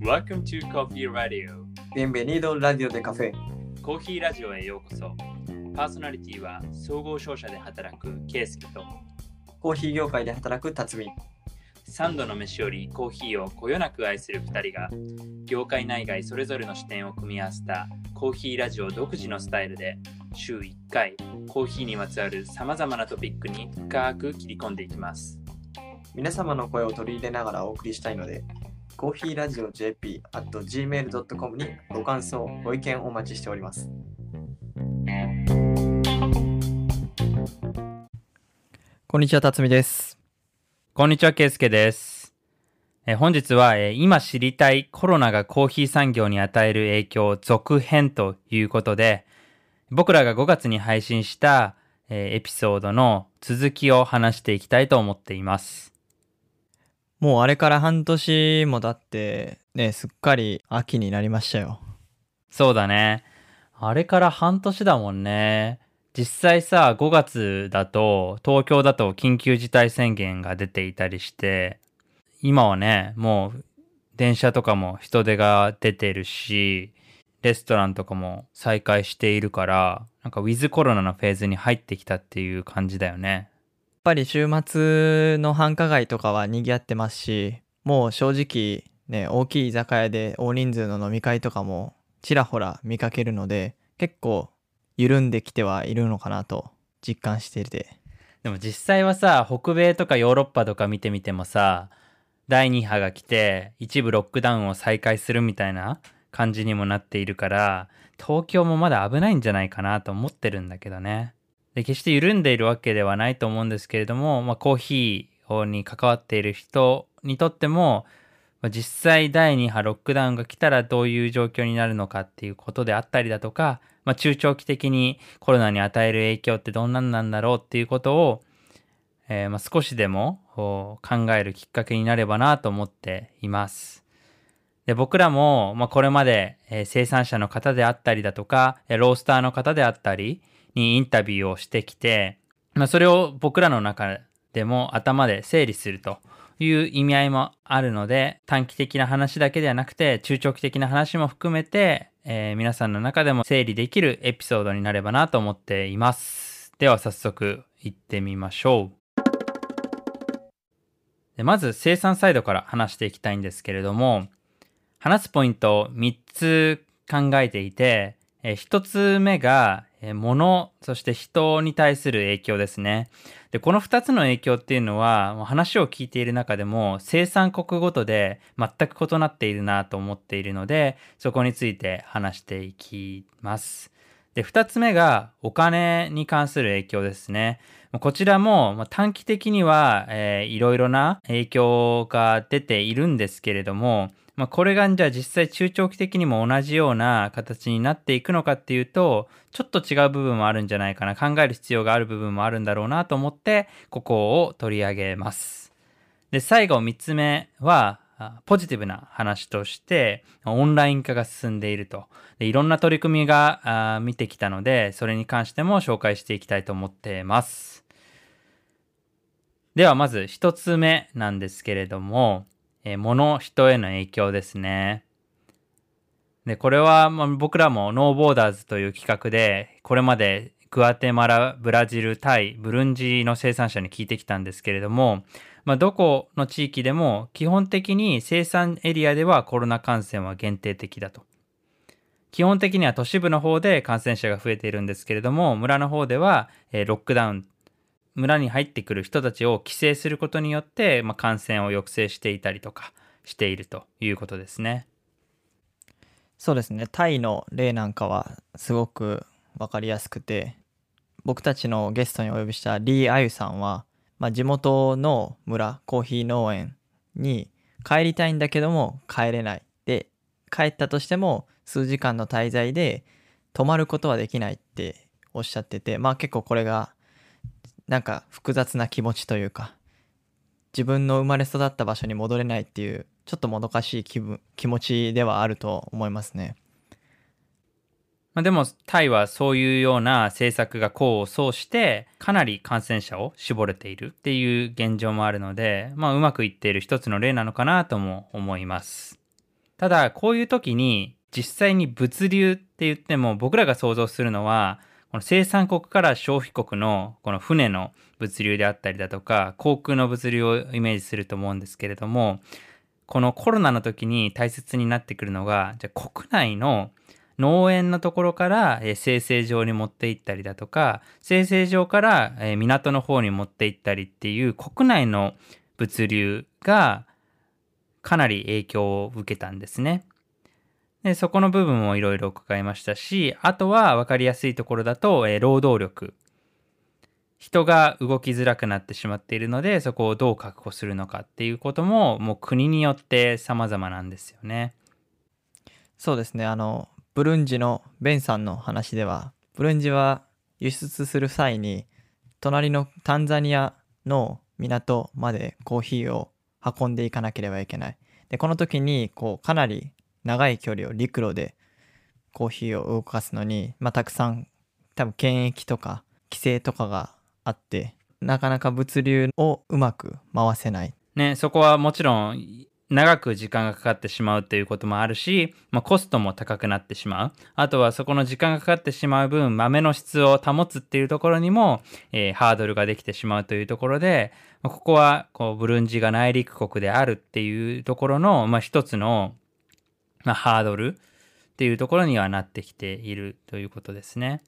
Welcome to Coffee Radio. Bienvenido Radio de Café コーヒーラジオへようこそ。パーソナリティは総合商社で働くケイスケと。コーヒー業界で働く辰巳。3度の飯よりコーヒーをこよなく愛する2人が業界内外それぞれの視点を組み合わせたコーヒーラジオ独自のスタイルで週1回コーヒーにまつわるさまざまなトピックに深く切り込んでいきます皆様の声を取り入れながらお送りしたいのでコーヒーラジオ JP at gmail.com にご感想ご意見お待ちしております。こんにちは辰巳です。こんにちはケイスケです。えー本日は、えー今知りたいコロナがコーヒー産業に与える影響続編ということで僕らが5月に配信した、えーエピソードの続きを話していきたいと思っていますもうあれから半年も経って、ね、すっかり秋になりましたよ。そうだね。あれから半年だもんね。実際さ、5月だと、東京だと緊急事態宣言が出ていたりして、今はね、もう電車とかも人手が出てるし、レストランとかも再開しているから、なんかウィズコロナのフェーズに入ってきたっていう感じだよね。やっぱり週末の繁華街とかは賑わってますし、もう正直ね、大きい居酒屋で大人数の飲み会とかもちらほら見かけるので、結構緩んできてはいるのかなと実感していて。でも実際はさ、北米とかヨーロッパとか見てみてもさ、第2波が来て一部ロックダウンを再開するみたいな感じにもなっているから、東京もまだ危ないんじゃないかなと思ってるんだけどね。で、決して緩んでいるわけではないと思うんですけれども、まあ、コーヒーに関わっている人にとっても、まあ実際第2波ロックダウンが来たらどういう状況になるのかっていうことであったりだとか、まあ、中長期的にコロナに与える影響ってどんなんなんだろうっていうことを、えーま、少しでも考えるきっかけになればなと思っています。で僕らも、ま、これまで、え生産者の方であったりだとか、ロースターの方であったりにインタビューをしてきて、まあ、それを僕らの中でも頭で整理するという意味合いもあるので、短期的な話だけではなくて、中長期的な話も含めて、えー皆さんの中でも整理できるエピソードになればなと思っています。では早速行ってみましょう。でまず生産サイドから話していきたいんですけれども、話すポイントを3つ考えていて、え1つ目が、え物、そして人に対する影響ですね。で、この2つの影響っていうのは、話を聞いている中でも生産国ごとで全く異なっているなと思っているので、そこについて話していきます。で、2つ目がお金に関する影響ですね。こちらも短期的には、えーいろいろな影響が出ているんですけれども、まあ、これがじゃあ実際中長期的にも同じような形になっていくのかっていうと、ちょっと違う部分もあるんじゃないかな、考える必要がある部分もあるんだろうなと思って、ここを取り上げます。で、最後3つ目は、ポジティブな話として、オンライン化が進んでいると。でいろんな取り組みが見てきたので、それに関しても紹介していきたいと思ってます。ではまず1つ目なんですけれども、えー物、人への影響ですね。で、これは、まあ、僕らもノーボーダーズという企画で、これまでグアテマラ、ブラジル、タイ、ブルンジの生産者に聞いてきたんですけれども、まあ、どこの地域でも基本的に生産エリアではコロナ感染は限定的だと。基本的には都市部の方で感染者が増えているんですけれども、村の方では、えーロックダウン、村に入ってくる人たちを規制することによって、まあ、感染を抑制していたりとかしているということですね。そうですね、タイの例なんかはすごくわかりやすくて、僕たちのゲストにお呼びしたリー・アユさんは、まあ、地元の村、コーヒー農園に帰りたいんだけども帰れない。で、帰ったとしても数時間の滞在で泊まることはできないっておっしゃってて、まあ結構これがなんか複雑な気持ちというか、自分の生まれ育った場所に戻れないっていうちょっともどかしい気分気持ちではあると思いますね。まあ、でもタイはそういうような政策が功を奏してかなり感染者を絞れているっていう現状もあるので、まあ、うまくいっている一つの例なのかなとも思いますただこういう時に実際に物流って言っても僕らが想像するのはこの生産国から消費国のこの船の物流であったりだとか航空の物流をイメージすると思うんですけれどもこのコロナの時に大切になってくるのがじゃあ国内の農園のところから、生成場に持って行ったりだとか生成場から、港の方に持って行ったりっていう国内の物流がかなり影響を受けたんですね。でそこの部分もいろいろ伺いましたしあとは分かりやすいところだと、えー、労働力。人が動きづらくなってしまっているのでそこをどう確保するのかっていうことももう国によって様々なんですよね。そうですね。あのブルンジのベンさんの話ではブルンジは輸出する際に隣のタンザニアの港までコーヒーを運んでいかなければいけない。でこの時にこうかなり長い距離を陸路でコーヒーを動かすのに、まあ、たくさん多分検疫とか規制とかがあってなかなか物流をうまく回せないねそこはもちろん長く時間がかかってしまうということもあるし、まあ、コストも高くなってしまう。あとはそこの時間がかかってしまう分、豆の質を保つっていうところにも、えー、ハードルができてしまうというところで、まあ、ここはこうブルンジが内陸国であるっていうところの、まあ、一つの、まあ、ハードルっていうところにはなってきているということですね。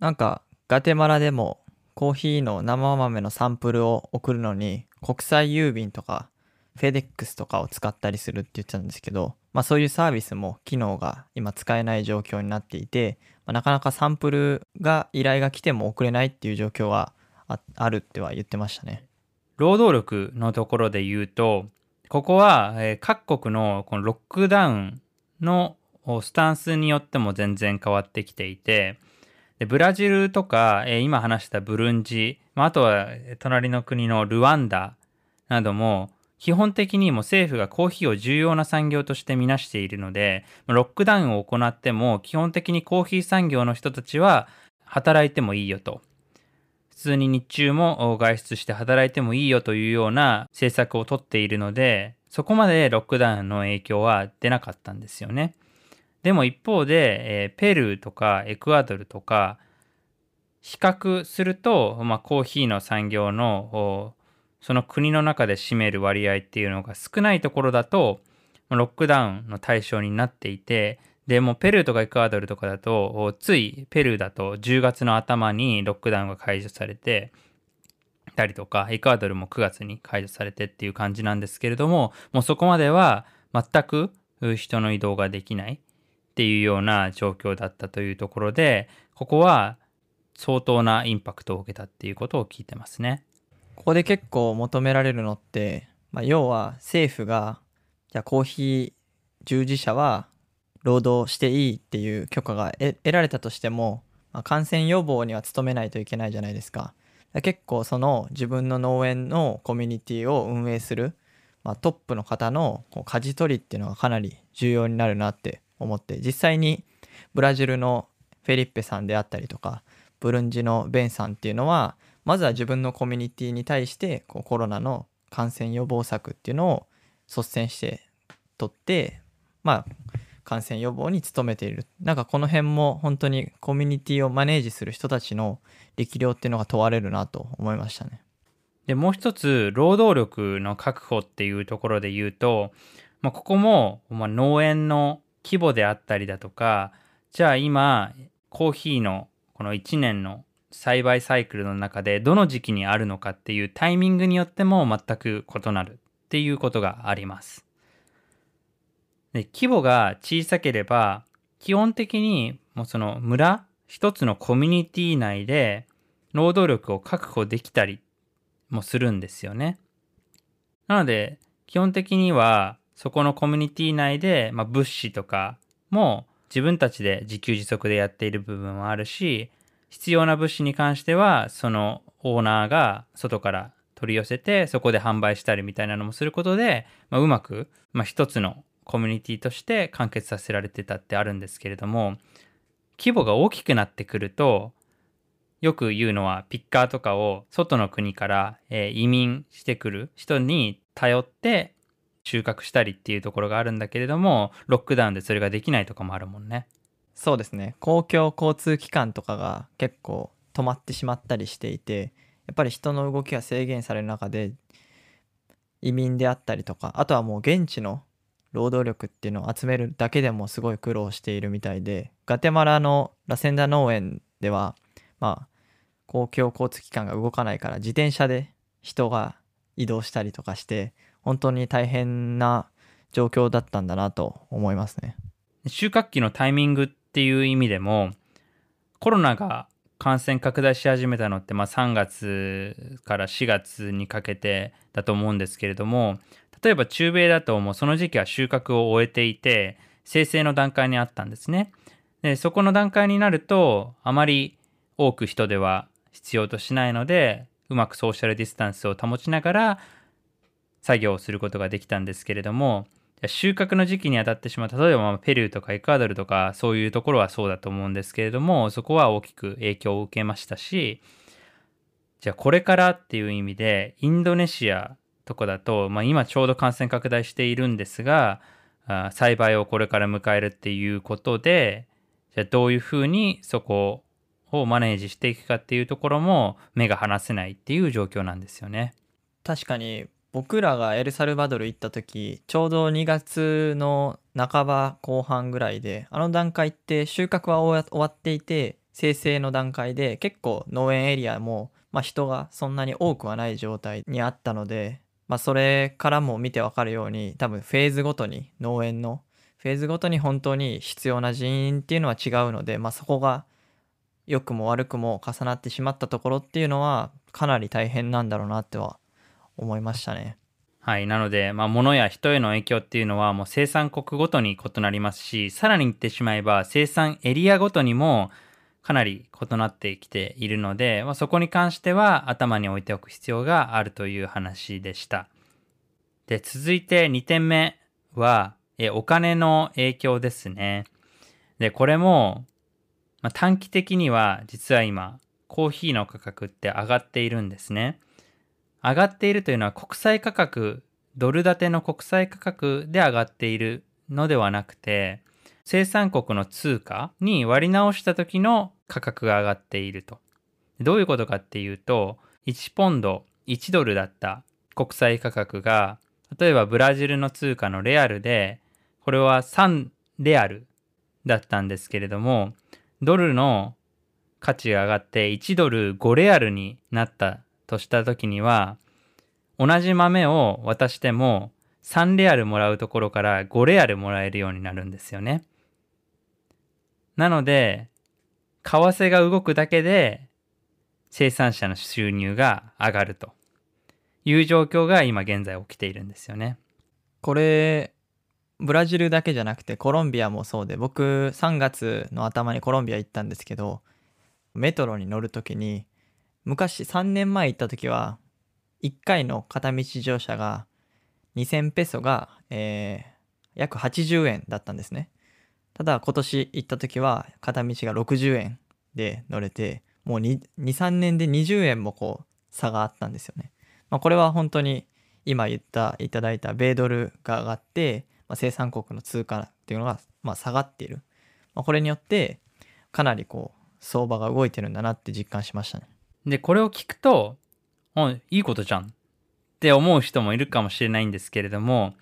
なんかガテマラでもコーヒーの生豆のサンプルを送るのに国際郵便とかフェデックスとかを使ったりするって言ってたんですけど、まあ、そういうサービスも機能が今使えない状況になっていて、まあ、なかなかサンプルが依頼が来ても送れないっていう状況はあるっては言ってましたね。労働力のところで言うとここは、え、各国のこのロックダウンのスタンスによっても全然変わってきていてでブラジルとか、え、今話したブルンジ、まあ、あとは隣の国のルワンダなども基本的にも政府がコーヒーを重要な産業としてみなしているので、ロックダウンを行っても基本的にコーヒー産業の人たちは働いてもいいよと。普通に日中も外出して働いてもいいよというような政策をとっているので、そこまでロックダウンの影響は出なかったんですよね。でも一方で、え、ペルーとかエクアドルとか比較すると、まあ、コーヒーの産業のその国の中で占める割合っていうのが少ないところだと、ロックダウンの対象になっていて、でもペルーとかエクアドルとかだと、ついペルーだと10月の頭にロックダウンが解除されて、たりとか、エクアドルも9月に解除されてっていう感じなんですけれども、もうそこまでは全く人の移動ができないっていうような状況だったというところで、ここは相当なインパクトを受けたっていうことを聞いてますね。ここで結構求められるのって、まあ、要は政府がじゃあコーヒー従事者は労働していいっていう許可が得られたとしても、まあ、感染予防には努めないといけないじゃないですか。結構その自分の農園のコミュニティを運営する、まあ、トップの方のこう舵取りっていうのがかなり重要になるなって思って実際にブラジルのフェリッペさんであったりとかブルンジのベンさんっていうのはまずは自分のコミュニティに対してこうコロナの感染予防策っていうのを率先して取ってまあ感染予防に努めているなんかこの辺も本当にコミュニティをマネージする人たちの力量っていうのが問われるなと思いましたね。でもう一つ労働力の確保っていうところで言うと、まあ、ここも、まあ、農園の規模であったりだとかじゃあ今コーヒーのこの1年の栽培サイクルの中でどの時期にあるのかっていうタイミングによっても全く異なるっていうことがあります。で規模が小さければ基本的にもうその村一つのコミュニティ内で労働力を確保できたりもするんですよね。なので基本的にはそこのコミュニティ内で、まあ、物資とかも自分たちで自給自足でやっている部分もあるし必要な物資に関してはそのオーナーが外から取り寄せてそこで販売したりみたいなのもすることで、まあ、うまく、まあ、一つのコミュニティとして完結させられてたってあるんですけれども規模が大きくなってくるとよく言うのはピッカーとかを外の国から、え、移民してくる人に頼って収穫したりっていうところがあるんだけれどもロックダウンでそれができないとかもあるもんね。そうですね公共交通機関とかが結構止まってしまったりしていてやっぱり人の動きが制限される中で移民であったりとかあとはもう現地の労働力っていうのを集めるだけでもすごい苦労しているみたいでガテマラのラセンダ農園ではまあ公共交通機関が動かないから自転車で人が移動したりとかして本当に大変な状況だったんだなと思いますね。収穫期のタイミングっていう意味でもコロナが感染拡大し始めたのって、まあ、3月から4月にかけてだと思うんですけれども例えば中米だともうその時期は収穫を終えていて生成の段階にあったんですね。でそこの段階になるとあまり多く人では必要としないのでうまくソーシャルディスタンスを保ちながら作業をすることができたんですけれども収穫の時期に当たってしまう例えばペルーとかエクアドルとかそういうところはそうだと思うんですけれどもそこは大きく影響を受けましたしじゃあこれからっていう意味でインドネシアとかだと、まあ、今ちょうど感染拡大しているんですが栽培をこれから迎えるっていうことでじゃあどういうふうにそこをマネージしていくかっていうところも目が離せないっていう状況なんですよね。確かに僕らがエルサルバドル行った時ちょうど2月の半ば後半ぐらいであの段階って収穫は終わっていて生成の段階で結構農園エリアも、まあ、人がそんなに多くはない状態にあったので、まあ、それからも見てわかるように多分フェーズごとに農園のフェーズごとに本当に必要な人員っていうのは違うので、まあ、そこが良くも悪くも重なってしまったところっていうのはかなり大変なんだろうなっては思いましたね。はい。なので、まあ、物や人への影響っていうのはもう生産国ごとに異なりますし、さらに言ってしまえば生産エリアごとにもかなり異なってきているので、まあ、そこに関しては頭に置いておく必要があるという話でした。で、続いて2点目は、えお金の影響ですね。で、これもまあ、短期的には実は今コーヒーの価格って上がっているんですね。上がっているというのは国際価格ドル建ての国際価格で上がっているのではなくて生産国の通貨に割り直した時の価格が上がっていると。どういうことかっていうと1ポンド1ドルだった国際価格が例えばブラジルの通貨のレアルでこれは3レアルだったんですけれどもドルの価値が上がって1ドル5レアルになったとした時には同じ豆を渡しても3レアルもらうところから5レアルもらえるようになるんですよね。なので為替が動くだけで生産者の収入が上がるという状況が今現在起きているんですよね。これブラジルだけじゃなくてコロンビアもそうで僕3月の頭にコロンビア行ったんですけどメトロに乗る時に昔3年前行った時は1回の片道乗車が2000ペソが、えー、約80円だったんですねただ今年行った時は片道が60円で乗れてもう23年で20円もこう差があったんですよね、まあ、これは本当に今言ったいただいた米ドルが上がってまあ、生産国の通貨っていうのが、まあ、下がっている、まあ、これによってかなりこう相場が動いてるんだなって実感しましたね。でこれを聞くといいことじゃんって思う人もいるかもしれないんですけれども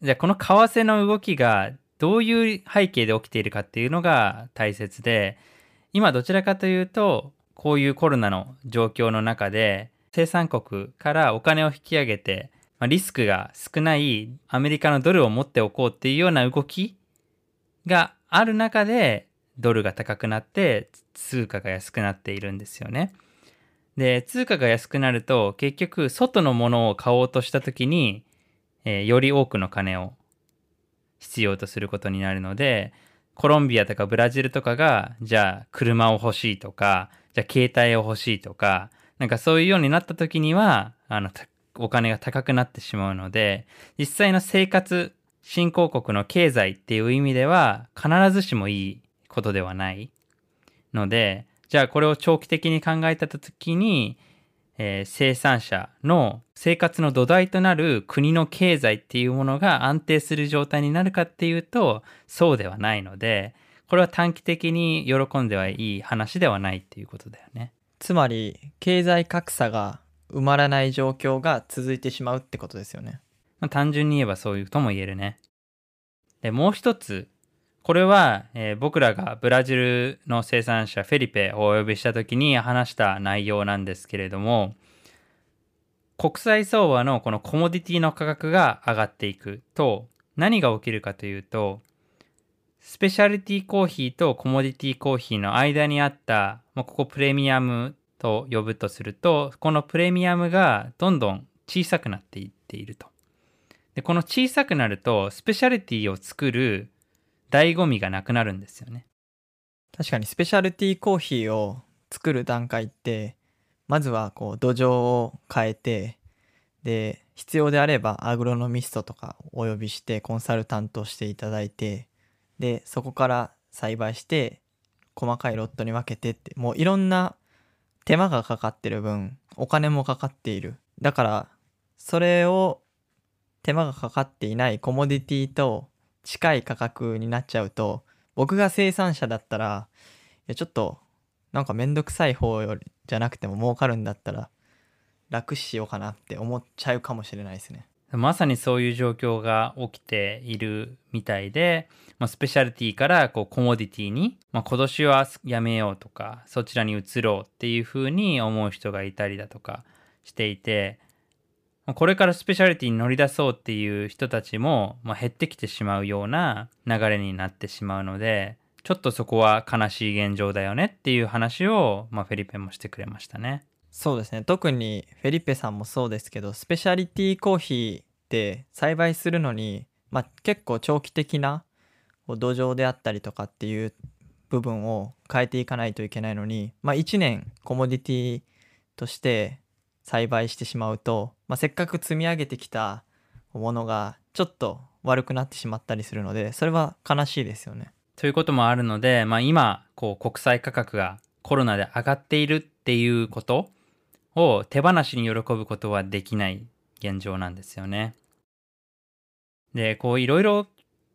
じゃあこの為替の動きがどういう背景で起きているかっていうのが大切で今どちらかというとこういうコロナの状況の中で生産国からお金を引き上げてまあ、リスクが少ないアメリカのドルを持っておこうっていうような動きがある中でドルが高くなって通貨が安くなっているんですよね。で通貨が安くなると結局外のものを買おうとした時に、えー、より多くの金を必要とすることになるのでコロンビアとかブラジルとかがじゃあ車を欲しいとかじゃあ携帯を欲しいとかなんかそういうようになった時にはあのお金が高くなってしまうので、実際の生活、新興国の経済っていう意味では、必ずしもいいことではない。のでじゃあこれを長期的に考えた時に、えー生産者の生活の土台となる国の経済っていうものが安定する状態になるかっていうとそうではないのでこれは短期的に喜んではいい話ではないっていうことだよね。つまり経済格差が埋まらない状況が続いてしまうってことですよねまあ、単純に言えばそういうとも言えるね。で、もう一つ。これは、えー僕らがブラジルの生産者フェリペをお呼びした時に話した内容なんですけれども、国際相場のこのコモディティの価格が上がっていくと、何が起きるかというと、スペシャリティコーヒーとコモディティコーヒーの間にあった、まあ、ここプレミアムと呼ぶとすると、このプレミアムがどんどん小さくなっていっていると。でこの小さくなるとスペシャリティを作る醍醐味がなくなるんですよね。確かにスペシャルティーコーヒーを作る段階ってまずはこう土壌を変えてで必要であればアグロノミストとかお呼びしてコンサルタントしていただいてでそこから栽培して細かいロットに分けてってもういろんな手間がかかってる分お金もかかっているだからそれを手間がかかっていないコモディティと近い価格になっちゃうと僕が生産者だったらいやちょっとなんかめんどくさい方よりじゃなくても儲かるんだったら楽しようかなって思っちゃうかもしれないですね。まさにそういう状況が起きているみたいで、まあ、スペシャリティからこうコモディティに、まあ、今年はやめようとかそちらに移ろうっていうふうに思う人がいたりだとかしていてまこれからスペシャリティに乗り出そうっていう人たちも、まあ、減ってきてしまうような流れになってしまうのでちょっとそこは悲しい現状だよねっていう話を、まあ、フェリペもしてくれましたね。そうですね特にフェリペさんもそうですけどスペシャリティコーヒーって栽培するのに、まあ、結構長期的な土壌であったりとかっていう部分を変えていかないといけないのに、まあ、1年コモディティとして栽培してしまうと、まあ、せっかく積み上げてきたものがちょっと悪くなってしまったりするのでそれは悲しいですよね。ということもあるので、まあ、今こう国際価格がコロナで上がっているっていうことを手放しに喜ぶことはできない現状なんですよね。でこういろいろ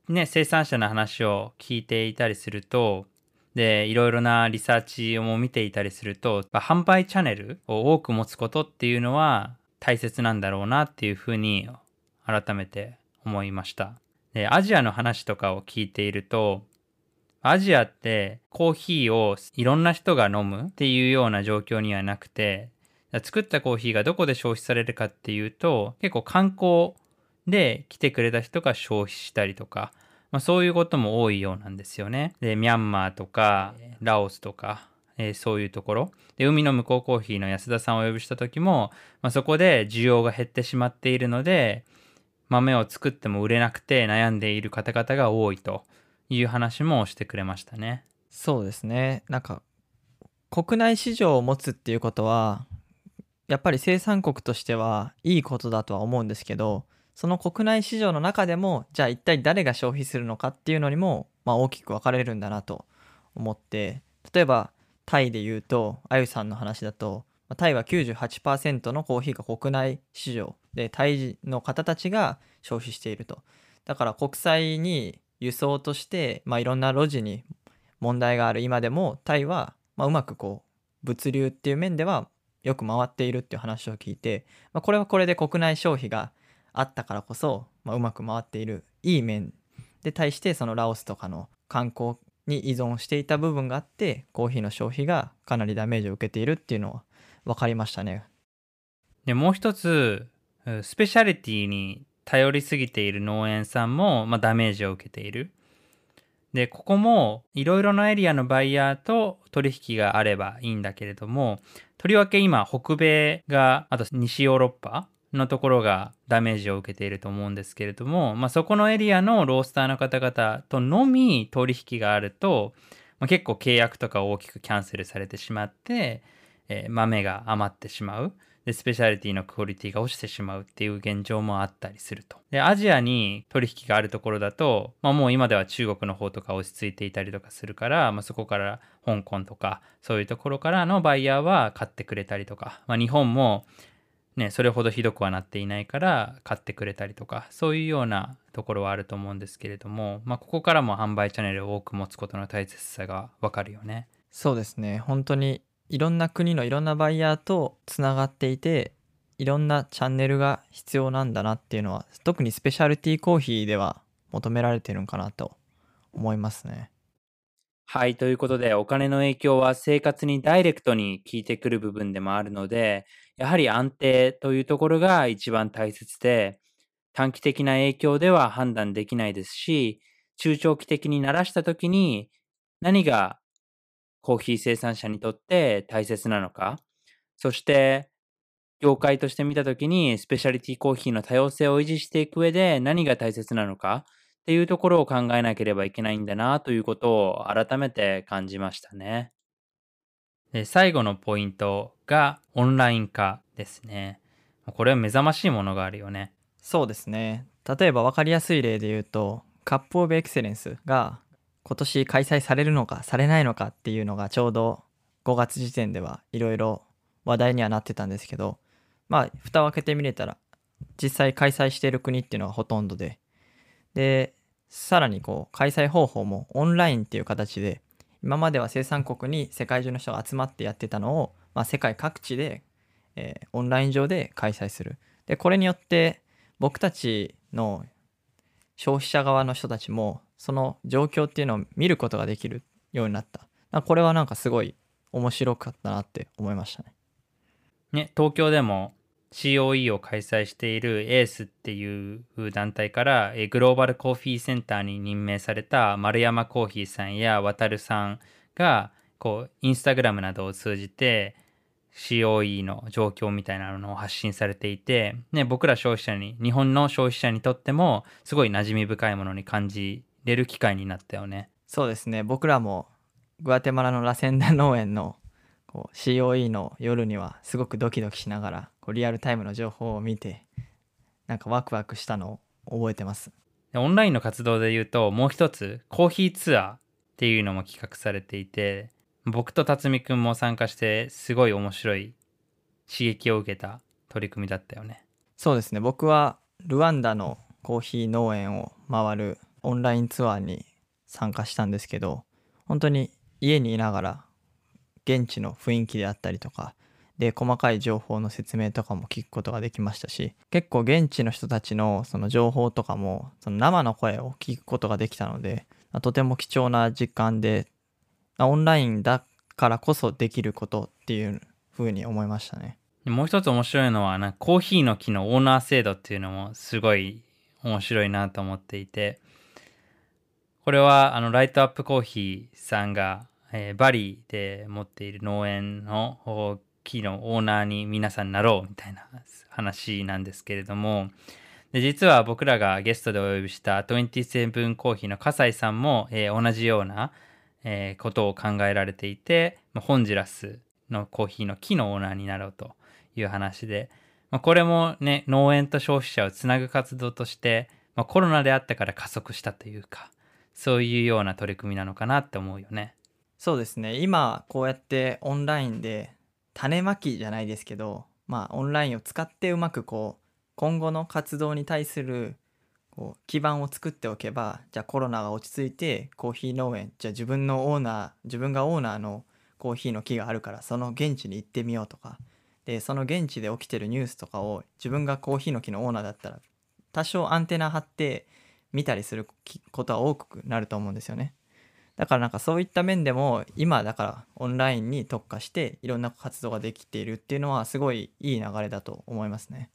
ね生産者の話を聞いていたりするとでいろいろなリサーチを見ていたりすると、販売チャンネルを多く持つことっていうのは大切なんだろうなっていうふうに改めて思いました。でアジアの話とかを聞いているとアジアってコーヒーをいろんな人が飲むっていうような状況にはなくて作ったコーヒーがどこで消費されるかっていうと結構観光で来てくれた人が消費したりとか、まあ、そういうことも多いようなんですよね。でミャンマーとかラオスとか、えーそういうところで海の向こうコーヒーの安田さんをお呼びした時も、まあ、そこで需要が減ってしまっているので豆を作っても売れなくて悩んでいる方々が多いという話もしてくれましたね。そうですねなんか国内市場を持つっていうことはやっぱり生産国としてはいいことだとは思うんですけどその国内市場の中でもじゃあ一体誰が消費するのかっていうのにも、まあ、大きく分かれるんだなと思って例えばタイで言うとあゆさんの話だとタイは98%のコーヒーが国内市場でタイの方たちが消費していると。だから国際に輸送として、まあ、いろんな路地に問題がある。今でもタイは、まあ、うまくこう物流っていう面ではよく回っているっていう話を聞いて、まあ、これはこれで国内消費があったからこそ、まあ、うまく回っているいい面で対してそのラオスとかの観光に依存していた部分があってコーヒーの消費がかなりダメージを受けているっていうのは分かりましたね。でもう一つスペシャリティに頼りすぎている農園さんも、まあ、ダメージを受けている。でここもいろいろなエリアのバイヤーと取引があればいいんだけれどもとりわけ今北米があと西ヨーロッパのところがダメージを受けていると思うんですけれども、まあ、そこのエリアのロースターの方々とのみ取引があると、まあ、結構契約とか大きくキャンセルされてしまって、えー豆が余ってしまうで、スペシャリティのクオリティが落ちてしまうっていう現状もあったりすると。で、アジアに取引があるところだと、まあもう今では中国の方とか落ち着いていたりとかするから、まあそこから香港とか、そういうところからのバイヤーは買ってくれたりとか、まあ日本もね、それほどひどくはなっていないから買ってくれたりとか、そういうようなところはあると思うんですけれども、まあここからも販売チャンネルを多く持つことの大切さがわかるよね。そうですね。本当にいろんな国のいろんなバイヤーとつながっていていろんなチャンネルが必要なんだなっていうのは特にスペシャルティーコーヒーでは求められてるんかなと思いますね。はい。ということで、お金の影響は生活にダイレクトに効いてくる部分でもあるので、やはり安定というところが一番大切で、短期的な影響では判断できないですし、中長期的にならしたときに何がコーヒー生産者にとって大切なのか、そして業界として見たときにスペシャリティコーヒーの多様性を維持していく上で何が大切なのかっていうところを考えなければいけないんだなということを改めて感じましたね。で最後のポイントがオンライン化ですね。これは目覚ましいものがあるよね。そうですね。例えば分かりやすい例で言うと、カップオブエクセレンスが今年開催されるのかされないのかっていうのがちょうど5月時点ではいろいろ話題にはなってたんですけどまあ蓋を開けてみれたら実際開催している国っていうのはほとんどででさらにこう開催方法もオンラインっていう形で今までは生産国に世界中の人が集まってやってたのを、まあ、世界各地で、えー、オンライン上で開催するでこれによって僕たちの消費者側の人たちもその状況っていうのを見ることができるようになった。これはなんかすごい面白かったなって思いましたね。ね、東京でも COE を開催しているエースっていう団体からグローバルコーヒーセンターに任命された丸山コーヒーさんや渡さんがこうインスタグラムなどを通じて COE の状況みたいなのを発信されていて、ね、僕ら消費者に日本の消費者にとってもすごい馴染み深いものに感じれる機会になったよね。そうですね僕らもグアテマラのラセンダ農園のこう COE の夜にはすごくドキドキしながらこうリアルタイムの情報を見てなんかワクワクしたのを覚えてますオンラインの活動で言うともう一つコーヒーツアーっていうのも企画されていて僕と辰巳くんも参加してすごい面白い刺激を受けた取り組みだったよね。そうですね。僕はルワンダのコーヒー農園を回るオンラインツアーに参加したんですけど本当に家にいながら現地の雰囲気であったりとかで細かい情報の説明とかも聞くことができましたし結構現地の人たちのその情報とかもその生の声を聞くことができたのでとても貴重な時間でオンラインだからこそできることっていうふうに思いましたね。もう一つ面白いのはなコーヒーの木のオーナー制度っていうのもすごい面白いなと思っていてこれはあのライトアップコーヒーさんが、えー、バリで持っている農園の木のオーナーに皆さんなろうみたいな話なんですけれどもで実は僕らがゲストでお呼びした27コーヒーの笠井さんも、えー、同じような、えー、ことを考えられていて、まあ、ホンジュラスのコーヒーの木のオーナーになろうという話で、まあ、これもね農園と消費者をつなぐ活動として、まあ、コロナであったから加速したというかそういうような取り組みなのかなって思うよね。そうですね今こうやってオンラインで種まきじゃないですけどまあオンラインを使ってうまくこう今後の活動に対するこう基盤を作っておけばじゃあコロナが落ち着いてコーヒー農園じゃあ自分のオーナー自分がオーナーのコーヒーの木があるからその現地に行ってみようとかでその現地で起きてるニュースとかを自分がコーヒーの木のオーナーだったら多少アンテナ張って見たりすることは多くなると思うんですよね。だからなんかそういった面でも今だからオンラインに特化していろんな活動ができているっていうのはすごいいい流れだと思いますね。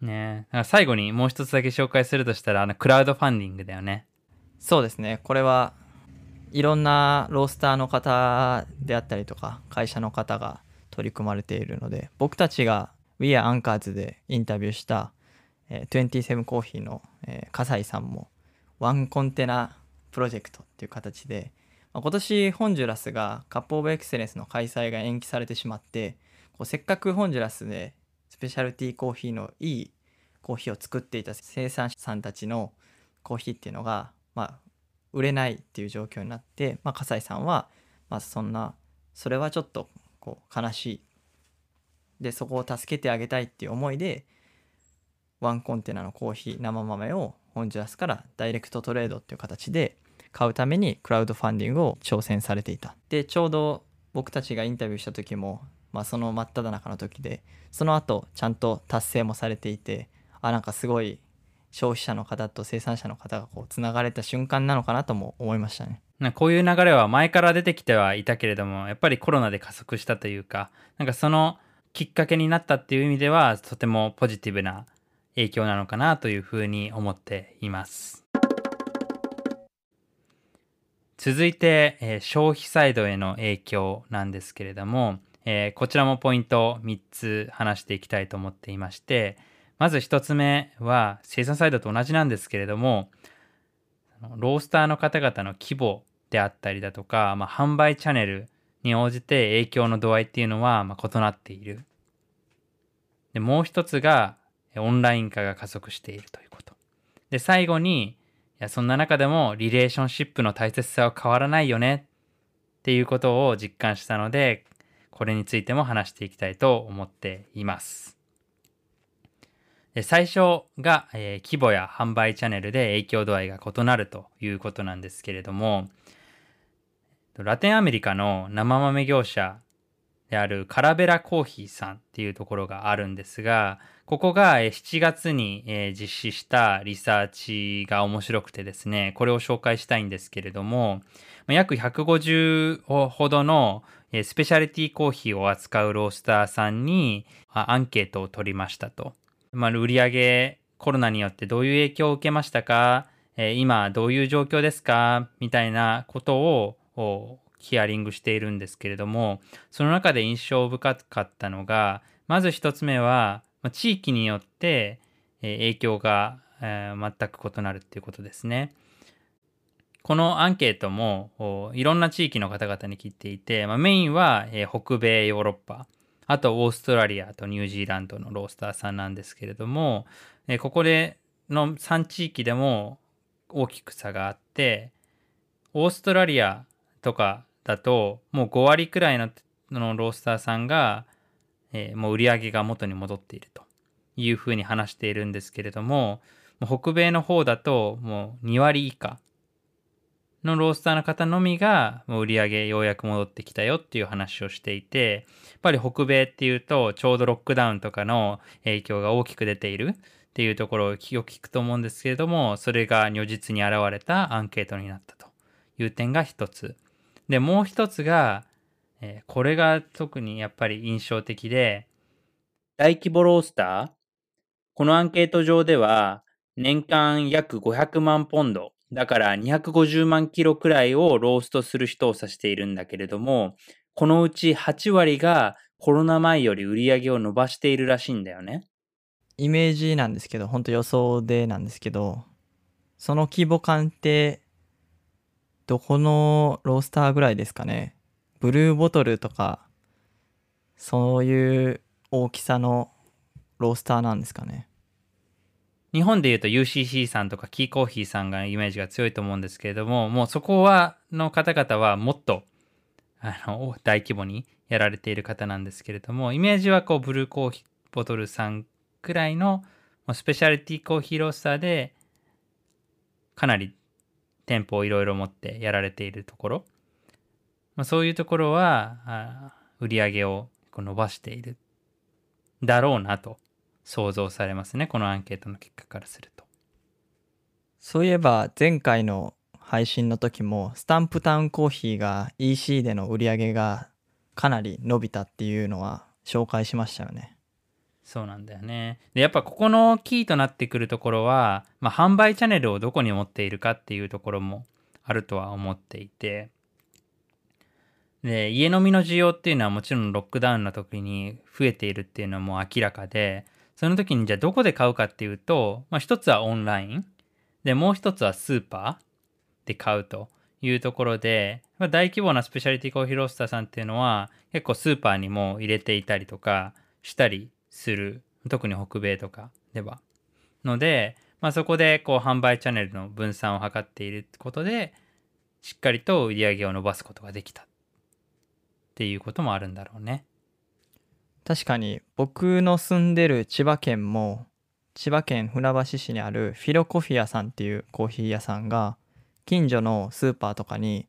ね。最後にもう一つだけ紹介するとしたらあのクラウドファンディングだよね。そうですね。これはいろんなロースターの方であったりとか会社の方が取り組まれているので僕たちが We are Anchors でインタビューしたえー、27コーヒーの、えー、笠井さんもワンコンテナプロジェクトっていう形で、まあ、今年ホンジュラスがカップオブエクセレンスの開催が延期されてしまってこうせっかくホンジュラスでペシャルティーコーヒーのいいコーヒーを作っていた生産者さんたちのコーヒーっていうのが、まあ、売れないっていう状況になって、まあ、笠井さんは、まあ、そんなそれはちょっとこう悲しい。でそこを助けてあげたいっていう思いでワンコンテナのコーヒー生豆をホンジュラスからダイレクトトレードっていう形で買うためにクラウドファンディングを挑戦されていた。でちょうど僕たちがインタビューした時も、まあ、その真っ只中の時でその後ちゃんと達成もされていてあなんかすごい消費者の方と生産者の方がこうつながれた瞬間なのかなとも思いましたね。なこういう流れは前から出てきてはいたけれどもやっぱりコロナで加速したというかなんかそのきっかけになったっていう意味ではとてもポジティブな影響なのかなというふうに思っています続いて、え消費サイドへの影響なんですけれども、えーこちらもポイントを3つ話していきたいと思っていましてまず1つ目は生産サイドと同じなんですけれどもロースターの方々の規模であったりだとか、まあ、販売チャンネルに応じて影響の度合いっていうのはま異なっている。でもう一つがオンライン化が加速しているということ。で最後にいやそんな中でもリレーションシップの大切さは変わらないよねっていうことを実感したのでこれについても話していきたいと思っています。で最初が、えー規模や販売チャンネルで影響度合いが異なるということなんですけれどもラテンアメリカの生豆業者であるカラベラコーヒーさんっていうところがあるんですがここが7月に実施したリサーチが面白くてですねこれを紹介したいんですけれども約150ほどのスペシャリティコーヒーを扱うロースターさんにアンケートを取りましたと。まあ、売上コロナによってどういう影響を受けましたか、今どういう状況ですかみたいなことをヒアリングしているんですけれどもその中で印象深かったのがまず一つ目はまあ地域によって、え影響が、え全く異なるっていうことですね。このアンケートもいろんな地域の方々に聞いていて、まあ、メインは、え北米ヨーロッパあとオーストラリアとニュージーランドのロースターさんなんですけれども、えここでの3地域でも大きく差があってオーストラリアとかだともう5割くらいのロースターさんが、えーもう売り上げが元に戻っているというふうに話しているんですけれどももう北米の方だともう2割以下のロースターの方のみがもう売り上げようやく戻ってきたよっていう話をしていてやっぱり北米っていうとちょうどロックダウンとかの影響が大きく出ているっていうところをよく聞くと思うんですけれどもそれが如実に現れたアンケートになったという点が一つ。でもう一つが、えーこれが特にやっぱり印象的で。大規模ロースター？このアンケート上では年間約500万ポンド。だから250万キロくらいをローストする人を指しているんだけれどもこのうち8割がコロナ前より売り上げを伸ばしているらしいんだよね。イメージなんですけど本当予想でなんですけどその規模感ってどこのロースターぐらいですかね？ブルーボトルとかそういう大きさのロースターなんですかね。日本でいうと UCC さんとかキーコーヒーさんがイメージが強いと思うんですけれどももうそこはの方々はもっとあの大規模にやられている方なんですけれどもイメージはこうブルーコーヒーボトルさんくらいのもうスペシャリティコーヒーロースターでかなり店舗をいろいろ持ってやられているところ、まあ、そういうところはあ売り上げをこう伸ばしているだろうなと想像されますねこのアンケートの結果からすると。そういえば前回の配信の時もスタンプタウンコーヒーが EC での売り上げがかなり伸びたっていうのは紹介しましたよねそうなんだよね。で、やっぱここのキーとなってくるところは、まあ、販売チャンネルをどこに持っているかっていうところもあるとは思っていて、で、家飲みの需要っていうのはもちろんロックダウンの時に増えているっていうのも明らかで、その時にじゃあどこで買うかっていうと、まあ、一つはオンライン、で、もう一つはスーパーで買うというところで、まあ大規模なスペシャリティコーヒーロースターさんっていうのは結構スーパーにも入れていたりとかしたりする。特に北米とかでは。ので、まあ、そこでこう販売チャンネルの分散を図っていることでしっかりと売り上げを伸ばすことができた。ていうこともあるんだろうね。確かに僕の住んでる千葉県も千葉県船橋市にあるフィロコフィアさんっていうコーヒー屋さんが近所のスーパーとかに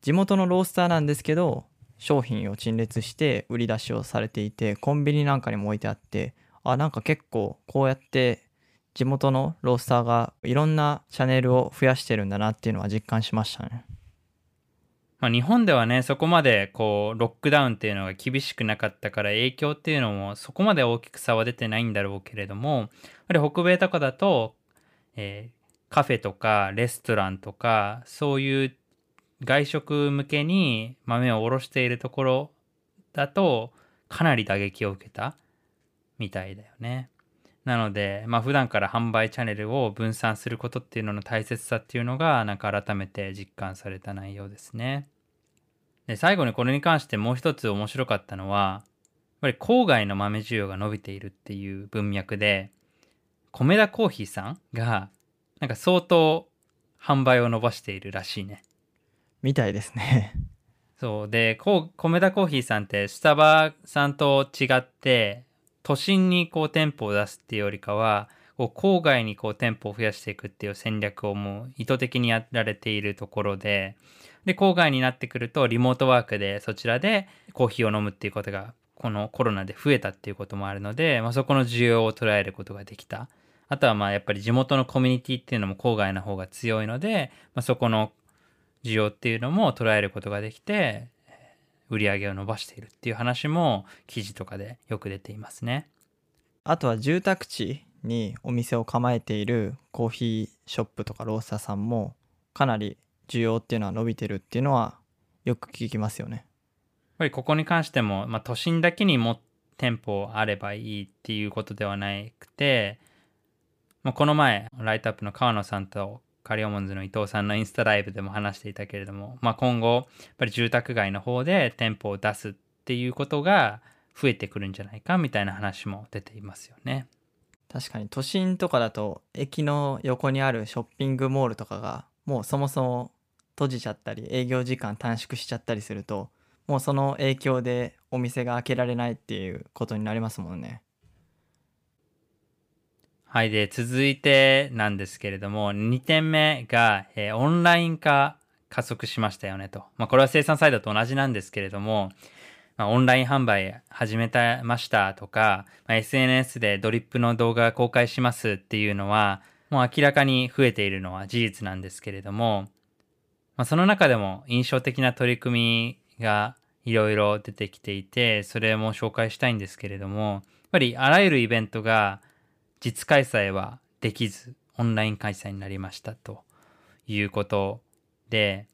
地元のロースターなんですけど商品を陳列して売り出しをされていてコンビニなんかにも置いてあってあなんか結構こうやって地元のロースターがいろんなチャンネルを増やしてるんだなっていうのは実感しましたね。まあ、日本ではねそこまでこうロックダウンっていうのが厳しくなかったから影響っていうのもそこまで大きく差は出てないんだろうけれどもやっぱり北米とかだと、えー、カフェとかレストランとかそういう外食向けに豆を卸しているところだとかなり打撃を受けたみたいだよね。なので、まあ普段から販売チャンネルを分散することっていうのの大切さっていうのが、なんか改めて実感された内容ですね。で、最後にこれに関してもう一つ面白かったのは、やっぱり郊外の豆需要が伸びているっていう文脈で、米田コーヒーさんが、なんか相当販売を伸ばしているらしいね。みたいですね。そう。で、米田コーヒーさんってスタバさんと違って、都心にこう店舗を出すっていうよりかはこう郊外にこう店舗を増やしていくっていう戦略をもう意図的にやられているところでで郊外になってくるとリモートワークでそちらでコーヒーを飲むっていうことがこのコロナで増えたっていうこともあるので、まあ、そこの需要を捉えることができた。あとはまあやっぱり地元のコミュニティっていうのも郊外の方が強いので、まあ、そこの需要っていうのも捉えることができて売り上げを伸ばしているっていう話も記事とかでよく出ていますね。あとは住宅地にお店を構えているコーヒーショップとかロースターさんもかなり需要っていうのは伸びてるっていうのはよく聞きますよね。やっぱりここに関しても、まあ、都心だけにも店舗あればいいっていうことではなくて、まあ、この前ライトアップの川野さんとカリオモンズの伊藤さんのインスタライブでも話していたけれども、まあ、今後やっぱり住宅街の方で店舗を出すっていうことが増えてくるんじゃないかみたいな話も出ていますよね。確かに都心とかだと駅の横にあるショッピングモールとかがもうそもそも閉じちゃったり営業時間短縮しちゃったりするともうその影響でお店が開けられないっていうことになりますもんね。はい。で、続いてなんですけれども、2点目が、えー、オンライン化加速しましたよねと。まあ、これは生産サイドと同じなんですけれども、まあ、オンライン販売始めたましたとか、まあ、SNS でドリップの動画公開しますっていうのは、もう明らかに増えているのは事実なんですけれども、まあ、その中でも印象的な取り組みがいろいろ出てきていて、それも紹介したいんですけれども、やっぱりあらゆるイベントが実開催はできず、オンライン開催になりましたということで、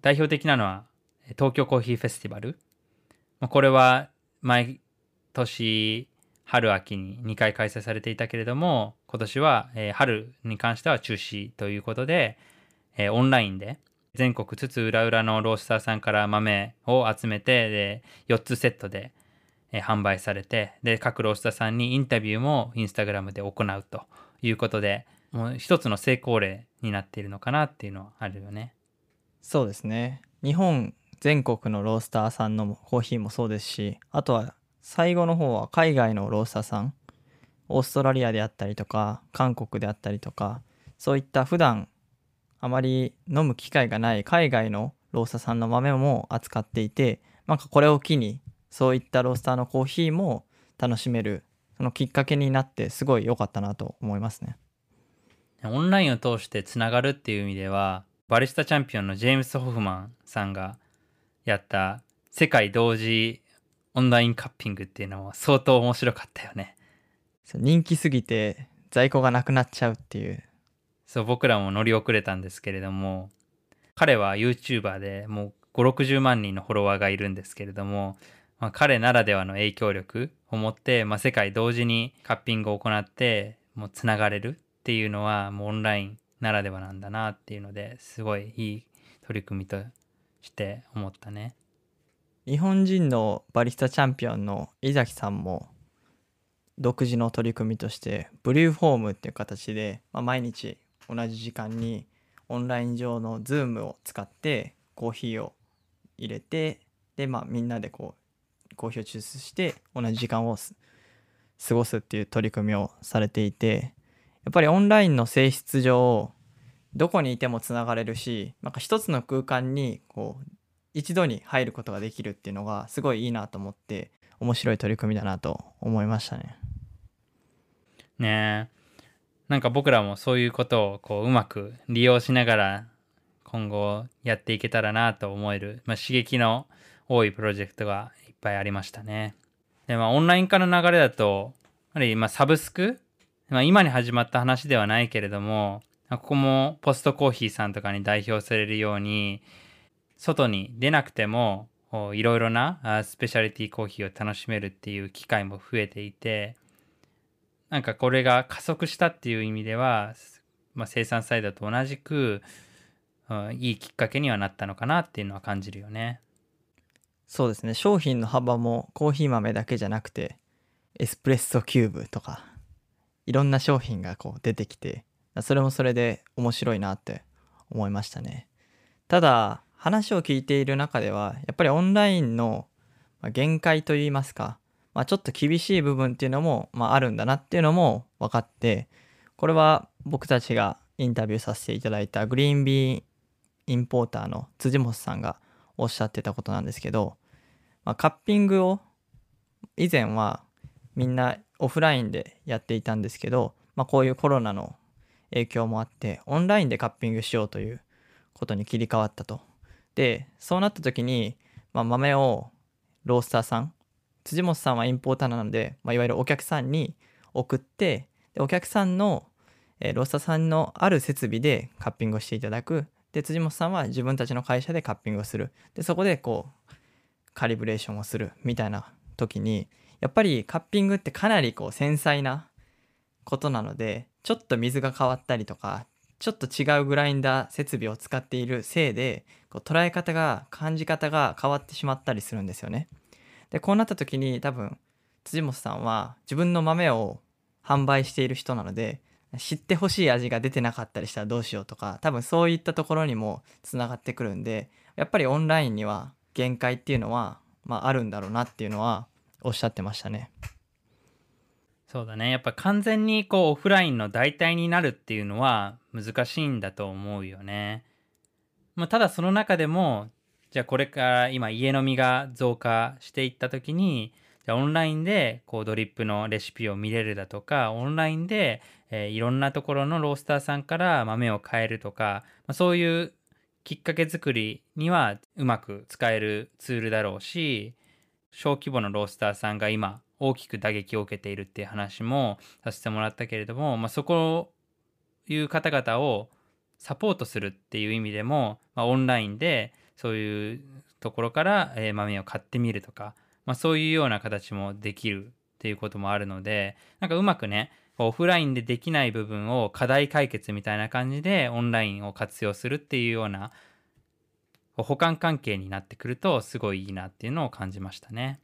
代表的なのは東京コーヒーフェスティバル。これは毎年春秋に2回開催されていたけれども、今年は春に関しては中止ということで、オンラインで全国津々浦々のロースターさんから豆を集めて、で4つセットでえ、販売されて、で、各ロースターさんにインタビューもインスタグラムで行うということで、もう一つの成功例になっているのかなっていうのはあるよね。そうですね。日本全国のロースターさんのコーヒーもそうですし、あとは最後の方は海外のロースターさん、オーストラリアであったりとか、韓国であったりとか、そういった普段あまり飲む機会がない海外のロースターさんの豆も扱っていて、なんかこれを機にそういったロースターのコーヒーも楽しめるそのきっかけになってすごい良かったなと思いますね。オンラインを通してつながるっていう意味ではバリスタチャンピオンのジェームス・ホフマンさんがやった世界同時オンラインカッピングっていうのは相当面白かったよね。人気すぎて在庫がなくなっちゃうっていう。そう僕らも乗り遅れたんですけれども彼は YouTuber でもう560万人のフォロワーがいるんですけれどもまあ、彼ならではの影響力を持って、まあ、世界同時にカッピングを行ってもうつながれるっていうのはもうオンラインならではなんだなっていうのですごいいい取り組みとして思ったね。日本人のバリスタチャンピオンの井崎さんも独自の取り組みとしてブリューフォームっていう形で、まあ、毎日同じ時間にオンライン上の Zoom を使ってコーヒーを入れてでまあみんなでこうコーヒーを抽出して同じ時間を過ごすっていう取り組みをされていてやっぱりオンラインの性質上どこにいてもつながれるしなんか一つの空間にこう一度に入ることができるっていうのがすごいいいなと思って面白い取り組みだなと思いましたね。ねえなんか僕らもそういうことをこううまく利用しながら今後やっていけたらなと思える、まあ、刺激の多いプロジェクトがぱいありましたね。でまあオンライン化の流れだとやはりまサブスク、まあ、今に始まった話ではないけれどもここもポストコーヒーさんとかに代表されるように外に出なくてもいろいろなスペシャリティコーヒーを楽しめるっていう機会も増えていてなんかこれが加速したっていう意味では、まあ、生産サイドと同じく、いいきっかけにはなったのかなっていうのは感じるよね。そうですね商品の幅もコーヒー豆だけじゃなくてエスプレッソキューブとかいろんな商品がこう出てきてそれもそれで面白いなって思いましたね。ただ話を聞いている中ではやっぱりオンラインの限界といいますかまあ、ちょっと厳しい部分っていうのも、まあ、あるんだなっていうのも分かってこれは僕たちがインタビューさせていただいたグリーンビーインポーターの辻本さんがおっしゃってたことなんですけど、まあ、カッピングを以前はみんなオフラインでやっていたんですけど、まあ、こういうコロナの影響もあってオンラインでカッピングしようということに切り替わったと。でそうなった時に、まあ、豆をロースターさん辻本さんはインポーターなので、まあ、いわゆるお客さんに送ってでお客さんの、えー、ロースターさんのある設備でカッピングをしていただくで辻本さんは自分たちの会社でカッピングをするでそこでこうカリブレーションをするみたいな時にやっぱりカッピングってかなりこう繊細なことなのでちょっと水が変わったりとかちょっと違うグラインダー設備を使っているせいでこう捉え方が感じ方が変わってしまったりするんですよね。でこうなった時に多分辻本さんは自分の豆を販売している人なので知ってほしい味が出てなかったりしたらどうしようとか多分そういったところにもつながってくるんでやっぱりオンラインには限界っていうのは、まあ、あるんだろうなっていうのはおっしゃってましたね。そうだねやっぱ完全にこうオフラインの代替になるっていうのは難しいんだと思うよね。まあ、ただその中でもじゃあこれから今家飲みが増加していった時にじゃあオンラインでこうドリップのレシピを見れるだとかオンラインで、えー、いろんなところのロースターさんから豆を買えるとか、まあ、そういうきっかけ作りにはうまく使えるツールだろうし小規模のロースターさんが今大きく打撃を受けているっていう話もさせてもらったけれども、まあ、そこいう方々をサポートするっていう意味でも、まあ、オンラインでそういうところから、豆を買ってみるとか、まあ、そういうような形もできるっていうこともあるのでなんかうまくねオフラインでできない部分を課題解決みたいな感じでオンラインを活用するっていうような補完関係になってくるとすごいいいなっていうのを感じましたね。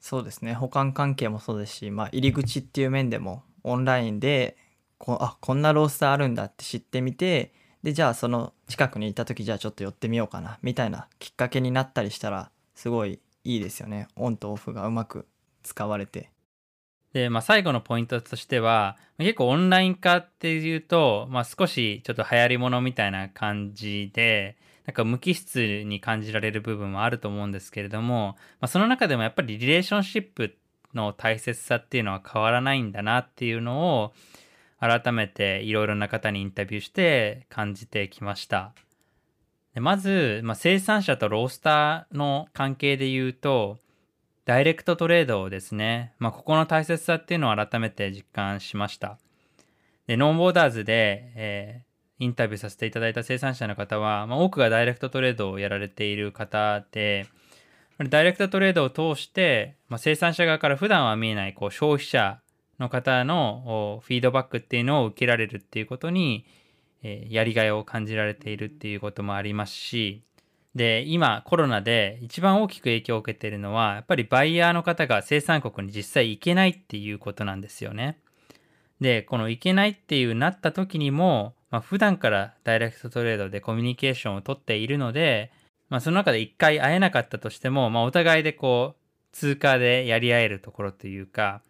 そうですね補完関係もそうですし、まあ、入り口っていう面でもオンラインでこあこんなロースターあるんだって知ってみてでじゃあその近くにいた時じゃあちょっと寄ってみようかなみたいなきっかけになったりしたらすごいいいですよねオンとオフがうまく使われて。で、まあ、最後のポイントとしては結構オンライン化っていうと、まあ、少しちょっと流行りものみたいな感じでなんか無機質に感じられる部分もあると思うんですけれども、まあ、その中でもやっぱりリレーションシップの大切さっていうのは変わらないんだなっていうのを改めていろいろな方にインタビューして感じてきました。でまず、まあ、生産者とロースターの関係で言うと、ダイレクトトレードをですね。まあ、ここの大切さっていうのを改めて実感しました。で、ノンボーダーズで、えー、インタビューさせていただいた生産者の方は、まあ、多くがダイレクトトレードをやられている方で、ダイレクトトレードを通して、まあ、生産者側から普段は見えないこう消費者の方のフィードバックっていうのを受けられるっていうことに、えー、やりがいを感じられているっていうこともありますしで、今コロナで一番大きく影響を受けているのは、やっぱりバイヤーの方が生産国に実際行けないっていうことなんですよね。で、この行けないっていうなった時にも、まあ、普段からダイレクトトレードでコミュニケーションをとっているので、まあ、その中で一回会えなかったとしても、まあ、お互いでこう、通過でやり合えるところというか、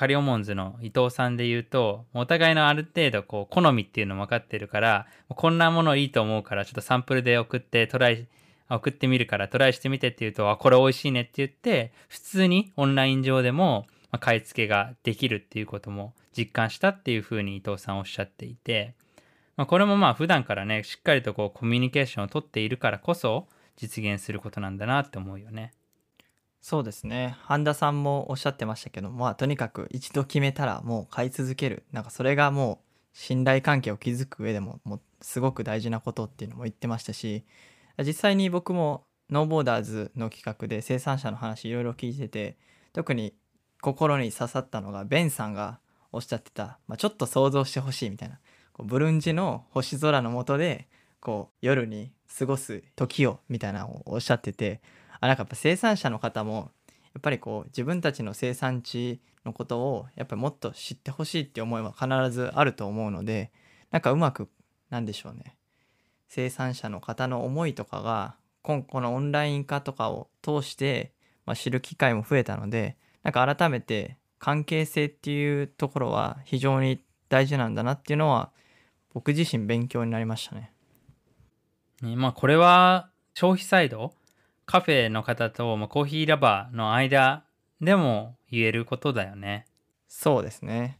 カリオモンズの伊藤さんで言うと、お互いのある程度こう、好みっていうのも分かってるから、こんなものいいと思うから、ちょっとサンプルで送ってトライ、送ってみるからトライしてみてって言うと、あ、これ美味しいねって言って、普通にオンライン上でも買い付けができるっていうことも実感したっていうふうに伊藤さんおっしゃっていて、まあ、これもまあ普段からね、しっかりとこうコミュニケーションをとっているからこそ実現することなんだなって思うよね。そうですね。半田さんもおっしゃってましたけどまあとにかく一度決めたらもう買い続ける。なんかそれがもう信頼関係を築く上でももうすごく大事なことっていうのも言ってましたし実際に僕もノーボーダーズの企画で生産者の話いろいろ聞いてて特に心に刺さったのがベンさんがおっしゃってた、まあ、ちょっと想像してほしいみたいなこうブルンジの星空の下でこう夜に過ごす時をみたいなのをおっしゃっててあなんかやっぱ生産者の方もやっぱりこう自分たちの生産地のことをやっぱりもっと知ってほしいって思いは必ずあると思うのでなんかうまくなんでしょうね生産者の方の思いとかが今このオンライン化とかを通して、まあ、知る機会も増えたのでなんか改めて関係性っていうところは非常に大事なんだなっていうのは僕自身勉強になりましたね。ねまあこれは消費サイドカフェの方と、まあ、コーヒーラバーの間でも言えることだよね。そうですね。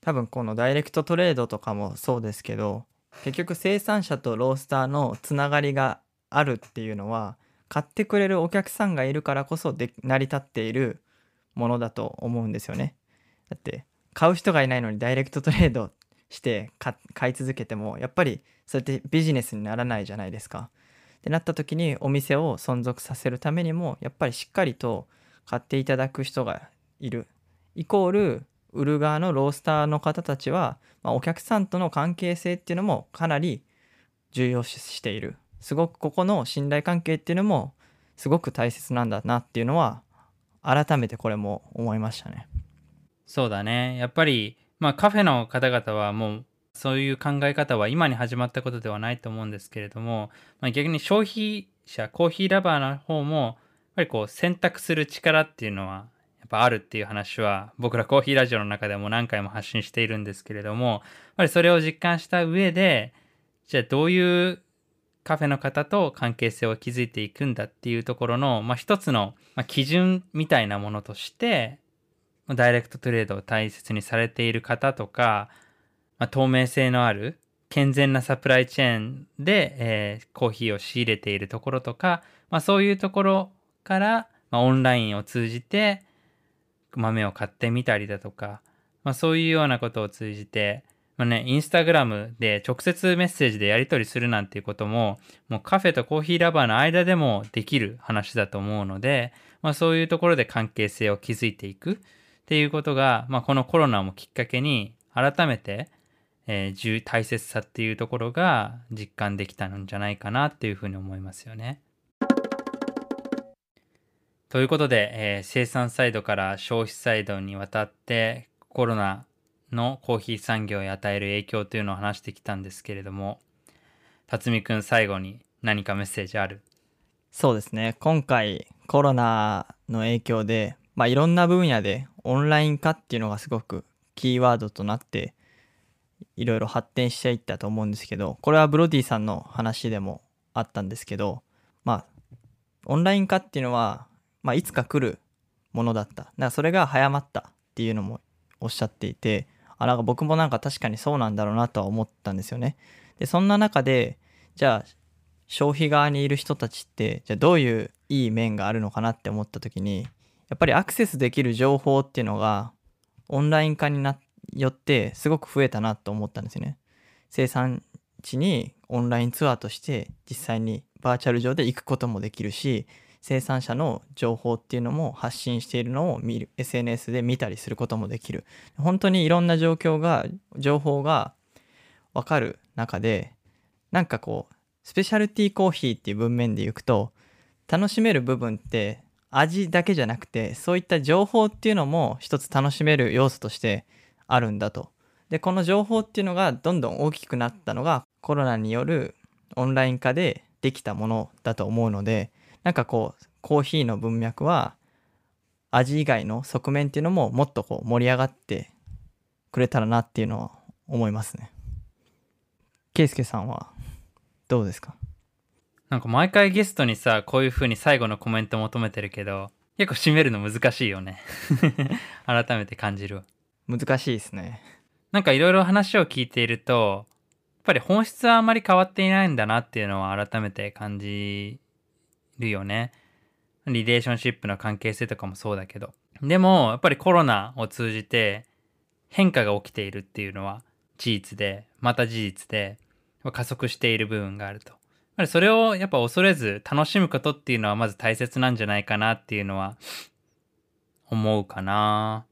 多分このダイレクトトレードとかもそうですけど結局生産者とロースターのつながりがあるっていうのは買ってくれるお客さんがいるからこそで成り立っているものだと思うんですよね。だって買う人がいないのにダイレクトトレードして買い続けてもやっぱりそうやってビジネスにならないじゃないですか。ってなった時にお店を存続させるためにもやっぱりしっかりと買っていただく人がいるイコール売る側のロースターの方たちは、まあ、お客さんとの関係性っていうのもかなり重要視しているすごくここの信頼関係っていうのもすごく大切なんだなっていうのは改めてこれも思いましたね。そうだね。やっぱり、まあカフェの方々はもうそういう考え方は今に始まったことではないと思うんですけれども、まあ、逆に消費者、コーヒーラバーの方も、やっぱりこう選択する力っていうのはやっぱあるっていう話は僕らコーヒーラジオの中でも何回も発信しているんですけれども、やっぱりそれを実感した上で、じゃあどういうカフェの方と関係性を築いていくんだっていうところの、まあ、一つの、ま基準みたいなものとして、ダイレクトトレードを大切にされている方とか、まあ、透明性のある健全なサプライチェーンで、えー、コーヒーを仕入れているところとか、まあ、そういうところから、まあ、オンラインを通じて豆を買ってみたりだとか、まあ、そういうようなことを通じて、まあね、インスタグラムで直接メッセージでやり取りするなんていうことも、もうカフェとコーヒーラバーの間でもできる話だと思うので、まあそういうところで関係性を築いていくっていうことが、まあこのコロナもきっかけに改めて、えー、大切さっていうところが実感できたんじゃないかなっていうふうに思いますよね。ということで、えー、生産サイドから消費サイドにわたってコロナのコーヒー産業に与える影響というのを話してきたんですけれども辰巳くん最後に何かメッセージある？そうですね今回コロナの影響で、まあ、いろんな分野でオンライン化っていうのがすごくキーワードとなっていろいろ発展していったと思うんですけどこれはブロディさんの話でもあったんですけどまあオンライン化っていうのは、まあ、いつか来るものだっただからそれが早まったっていうのもおっしゃっていてあなんか僕もなんか確かにそうなんだろうなとは思ったんですよね。でそんな中でじゃあ消費側にいる人たちってじゃあどういういい面があるのかなって思った時にやっぱりアクセスできる情報っていうのがオンライン化になっよってすごく増えたなと思ったんですよね。生産地にオンラインツアーとして実際にバーチャル上で行くこともできるし生産者の情報っていうのも発信しているのを見る SNS で見たりすることもできる本当にいろんな状況が情報が分かる中でなんかこうスペシャルティーコーヒーっていう文面でいくと楽しめる部分って味だけじゃなくてそういった情報っていうのも一つ楽しめる要素としてあるんだと。でこの情報っていうのがどんどん大きくなったのがコロナによるオンライン化でできたものだと思うのでなんかこうコーヒーの文脈は味以外の側面っていうのももっとこう盛り上がってくれたらなっていうのは思いますね。ケスケさんはどうですか？なんか毎回ゲストにさ、こういう風に最後のコメント求めてるけど、結構締めるの難しいよね。改めて感じるわ。難しいですね。なんかいろいろ話を聞いていると、やっぱり本質はあまり変わっていないんだなっていうのは改めて感じるよね。リレーションシップの関係性とかもそうだけど。でも、やっぱりコロナを通じて変化が起きているっていうのは事実で、また事実で、加速している部分があると。それをやっぱ恐れず楽しむことっていうのはまず大切なんじゃないかなっていうのは思うかな。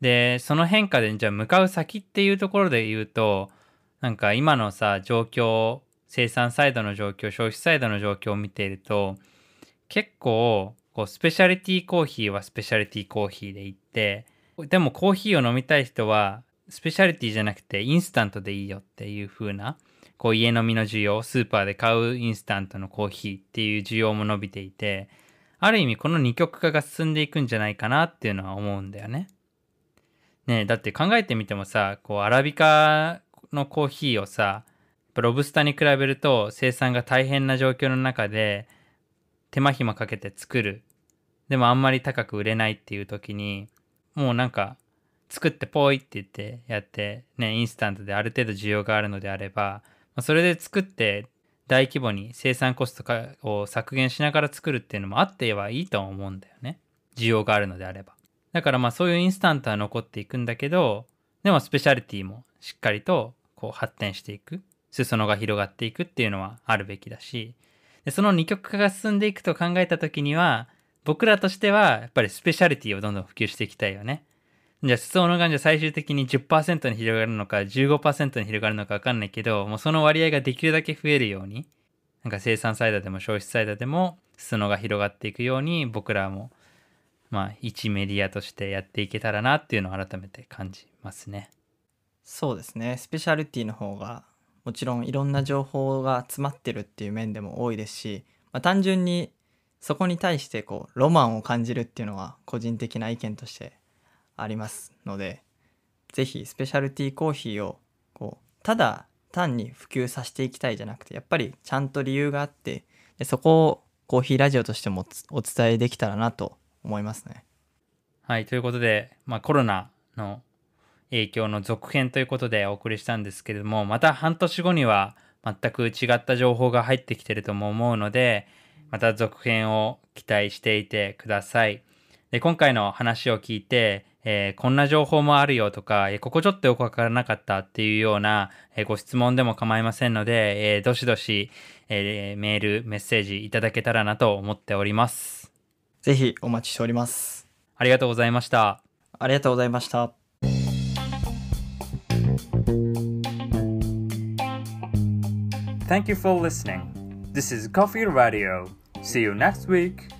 で、その変化でじゃあ向かう先っていうところで言うと、なんか今のさ、状況、生産サイドの状況、消費サイドの状況を見ていると、結構、こう、スペシャリティコーヒーはスペシャリティコーヒーでいって、でもコーヒーを飲みたい人は、スペシャリティじゃなくてインスタントでいいよっていう風な、こう家飲みの需要、スーパーで買うインスタントのコーヒーっていう需要も伸びていて、ある意味この二極化が進んでいくんじゃないかなっていうのは思うんだよね。ねだって考えてみてもさ、こうアラビカのコーヒーをさ、ロブスターに比べると生産が大変な状況の中で手間暇かけて作る。でもあんまり高く売れないっていう時に、もうなんか作ってポイって言ってやってね、インスタントである程度需要があるのであれば、それで作って大規模に生産コストを削減しながら作るっていうのもあってはいいと思うんだよね。需要があるのであれば。だからまあそういうインスタントは残っていくんだけど、でもスペシャリティもしっかりとこう発展していく。裾野が広がっていくっていうのはあるべきだし、でその二極化が進んでいくと考えた時には、僕らとしてはやっぱりスペシャリティをどんどん普及していきたいよね。じゃあ、裾野がじゃ最終的に10%に広がるのか15%に広がるのかわかんないけど、もうその割合ができるだけ増えるように、なんか生産サイドでも消費サイドでも裾野が広がっていくように僕らもまあ一メディアとしてやっていけたらなっていうのを改めて感じますね。そうですね。スペシャルティの方がもちろんいろんな情報が詰まってるっていう面でも多いですし、まあ、単純にそこに対してこうロマンを感じるっていうのは個人的な意見としてありますので是非スペシャルティーコーヒーをこうただ単に普及させていきたいじゃなくてやっぱりちゃんと理由があってでそこをコーヒーラジオとしてもお伝えできたらなと思いますね。はいということで、まあ、コロナの影響の続編ということでお送りしたんですけれどもまた半年後には全く違った情報が入ってきてるとも思うのでまた続編を期待していてください。で今回の話を聞いてえー、こんな情報もあるよとか、えー、ここちょっとよくわからなかったっていうような、えー、ご質問でも構いませんので、えどしどし、えメール、メッセージいただけたらなと思っております。ぜひお待ちしております。ありがとうございました。ありがとうございました。Thank you for listening. This is Coffee Radio. See you next week.